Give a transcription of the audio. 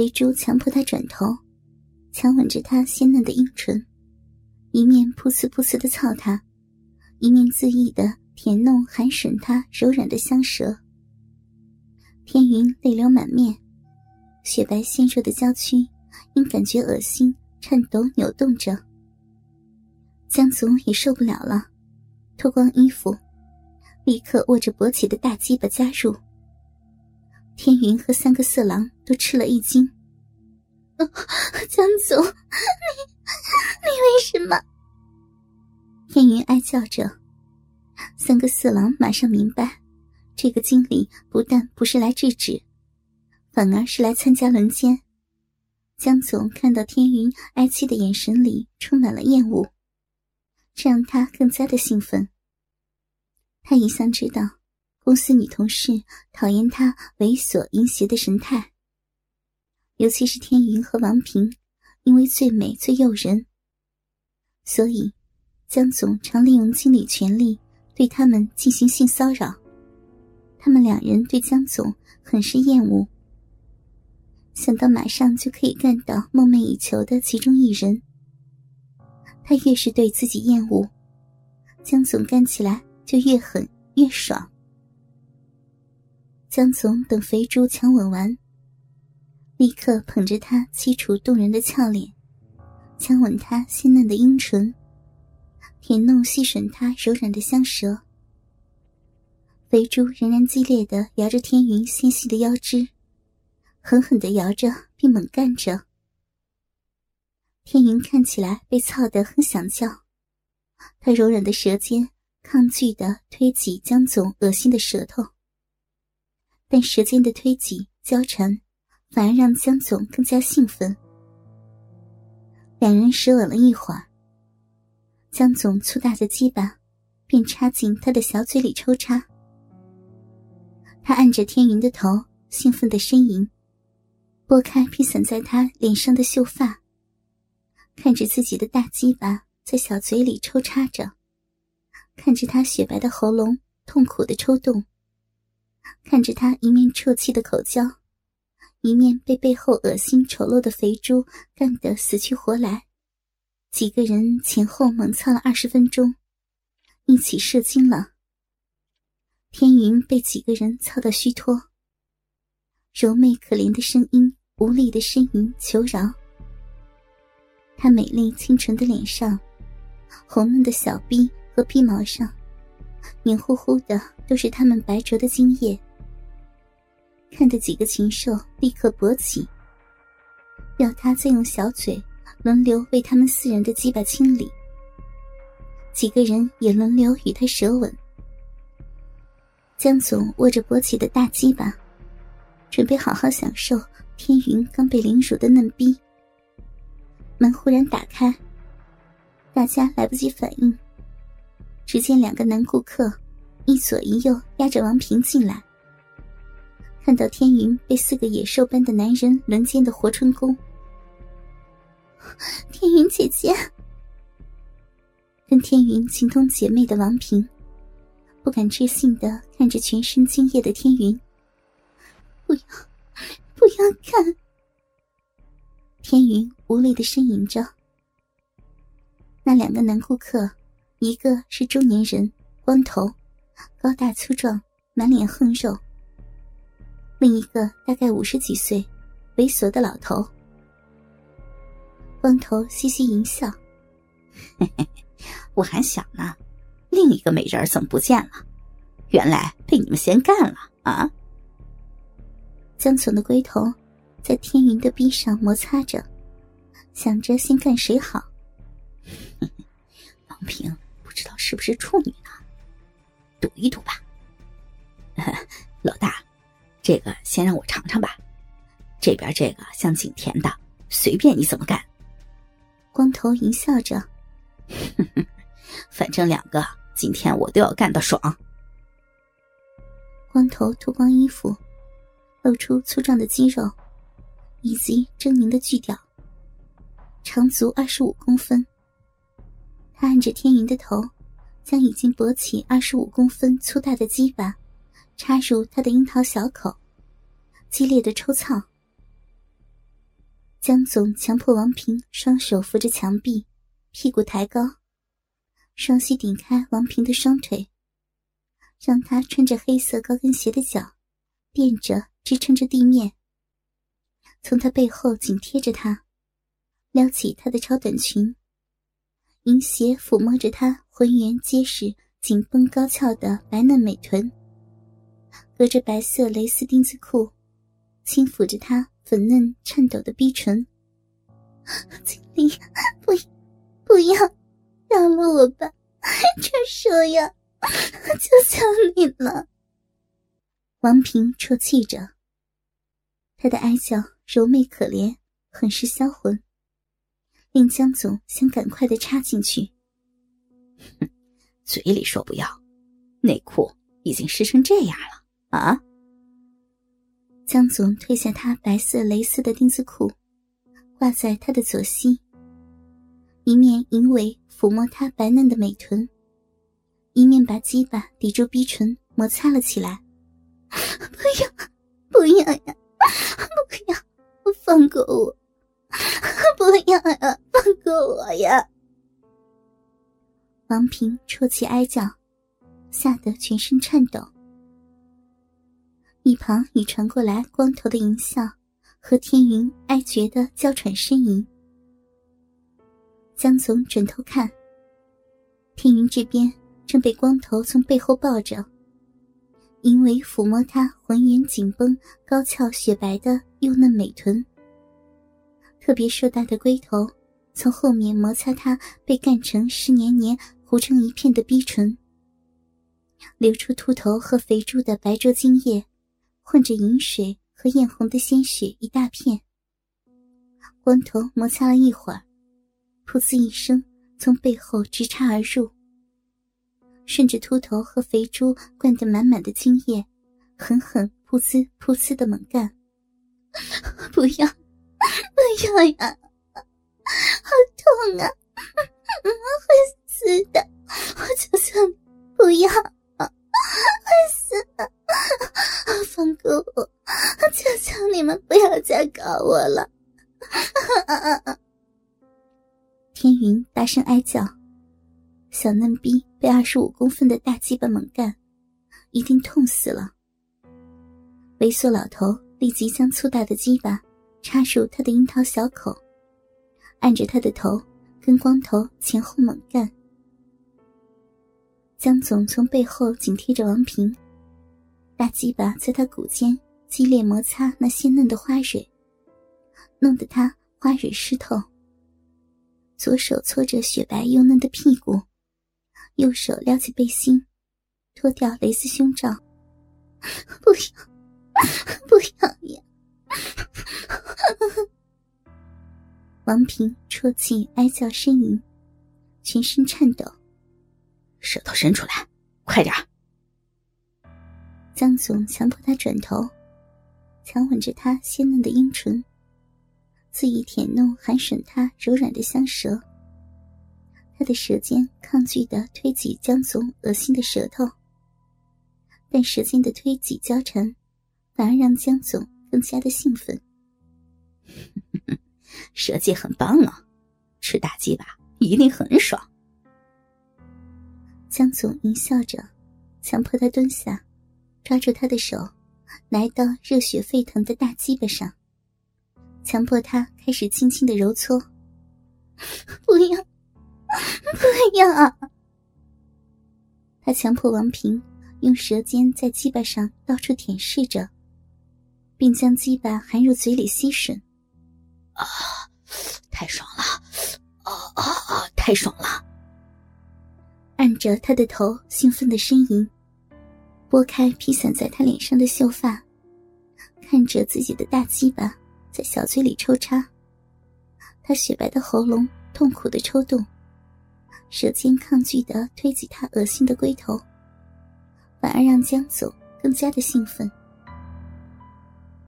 肥猪强迫他转头，强吻着他鲜嫩的阴唇，一面噗呲噗呲的操他，一面恣意的舔弄含吮他柔软的香舌。天云泪流满面，雪白纤弱的娇躯因感觉恶心颤抖扭动着。江总也受不了了，脱光衣服，立刻握着勃起的大鸡巴加入。天云和三个色狼都吃了一惊。江总，你你为什么？天云哀叫着。三个色狼马上明白，这个经理不但不是来制止，反而是来参加轮奸。江总看到天云哀戚的眼神里充满了厌恶，这让他更加的兴奋。他一向知道。公司女同事讨厌他猥琐淫邪的神态，尤其是天云和王平，因为最美最诱人，所以江总常利用经理权力对他们进行性骚扰。他们两人对江总很是厌恶，想到马上就可以干到梦寐以求的其中一人，他越是对自己厌恶，江总干起来就越狠越爽。江总等肥猪强吻完，立刻捧着她凄楚动人的俏脸，强吻她鲜嫩的阴唇，舔弄细吮她柔软的香舌。肥猪仍然激烈的摇着天云纤细的腰肢，狠狠的摇着并猛干着。天云看起来被操得很想叫，他柔软的舌尖抗拒的推挤江总恶心的舌头。但舌尖的推挤交缠，反而让江总更加兴奋。两人舌吻了一会儿，江总粗大的鸡巴便插进他的小嘴里抽插。他按着天云的头，兴奋的呻吟，拨开披散在他脸上的秀发，看着自己的大鸡巴在小嘴里抽插着，看着他雪白的喉咙痛苦的抽动。看着他一面啜泣的口交，一面被背后恶心丑陋的肥猪干得死去活来，几个人前后猛操了二十分钟，一起射精了。天云被几个人操到虚脱，柔媚可怜的声音无力的呻吟求饶。她美丽清纯的脸上，红嫩的小臂和皮毛上。黏糊糊的都是他们白灼的精液，看得几个禽兽立刻勃起，要他再用小嘴轮流为他们四人的鸡巴清理。几个人也轮流与他舌吻。江总握着勃起的大鸡巴，准备好好享受天云刚被凌辱的嫩逼。门忽然打开，大家来不及反应。只见两个男顾客，一左一右压着王平进来。看到天云被四个野兽般的男人轮奸的活春宫，天云姐姐，跟天云情同姐妹的王平，不敢置信的看着全身精液的天云。不要，不要看！天云无力的呻吟着。那两个男顾客。一个是中年人，光头，高大粗壮，满脸横肉；另一个大概五十几岁，猥琐的老头。光头嘻嘻一笑：“，我还想呢，另一个美人怎么不见了？原来被你们先干了啊！”江总的龟头在天云的臂上摩擦着，想着先干谁好。王平。不知道是不是处女呢？赌一赌吧。老大，这个先让我尝尝吧。这边这个像景甜的，随便你怎么干。光头淫笑着，反正两个今天我都要干到爽。光头脱光衣服，露出粗壮的肌肉以及狰狞的巨屌，长足二十五公分。按着天云的头，将已经勃起二十五公分粗大的鸡巴插入他的樱桃小口，激烈的抽操。江总强迫王平双手扶着墙壁，屁股抬高，双膝顶开王平的双腿，让他穿着黑色高跟鞋的脚垫着支撑着地面。从他背后紧贴着他，撩起他的超短裙，银鞋抚摸着他浑圆结实、紧绷高翘的白嫩美臀，隔着白色蕾丝丁字裤，轻抚着他粉嫩颤抖的逼唇。经理，不，不要，饶了我吧！这说呀，求求你了。王平啜泣着，他的哀叫。柔媚可怜，很是销魂，令江总想赶快的插进去。哼，嘴里说不要，内裤已经湿成这样了啊！江总褪下他白色蕾丝的丁字裤，挂在他的左膝，一面淫尾抚摸他白嫩的美臀，一面把鸡巴抵住逼唇摩擦了起来。不要，不要呀！不要！放过我！不要呀！放过我呀！王平啜泣哀叫，吓得全身颤抖。一旁已传过来光头的淫笑和天云哀绝的娇喘呻吟。江总转头看，天云这边正被光头从背后抱着，淫为抚摸他浑圆紧绷、高翘雪白的幼嫩美臀。特别硕大的龟头从后面摩擦他被干成湿黏黏、糊成一片的逼唇，流出秃头和肥猪的白灼精液，混着饮水和艳红的鲜血一大片。光头摩擦了一会儿，噗呲一声从背后直插而入，顺着秃头和肥猪灌得满满的精液，狠狠噗呲噗呲的猛干。不要！哎呀呀！好痛啊！会死的！我求求你不要！会死的！放过我！求求你们不要再搞我了！天云大声哀叫，小嫩逼被二十五公分的大鸡巴猛干，一定痛死了。猥琐老头立即将粗大的鸡巴。插入他的樱桃小口，按着他的头，跟光头前后猛干。江总从背后紧贴着王平，大鸡巴在他骨间激烈摩擦那鲜嫩的花蕊，弄得他花蕊湿透。左手搓着雪白又嫩的屁股，右手撩起背心，脱掉蕾丝胸罩。不要，不要王平啜泣哀叫呻吟，全身颤抖。舌头伸出来，快点江总强迫他转头，强吻着他鲜嫩的阴唇，肆意舔弄含吮他柔软的香舌。他的舌尖抗拒的推挤江总恶心的舌头，但舌尖的推挤交缠，反而让江总。更加的兴奋，蛇界很棒啊，吃大鸡巴一定很爽。江总淫笑着，强迫他蹲下，抓住他的手，来到热血沸腾的大鸡巴上，强迫他开始轻轻的揉搓。不要，不要！他强迫王平用舌尖在鸡巴上到处舔舐着。并将鸡巴含入嘴里吸吮，啊，太爽了！啊啊啊，太爽了！按着他的头，兴奋的呻吟，拨开披散在他脸上的秀发，看着自己的大鸡巴在小嘴里抽插，他雪白的喉咙痛苦的抽动，舌尖抗拒的推挤他恶心的龟头，反而让江总更加的兴奋。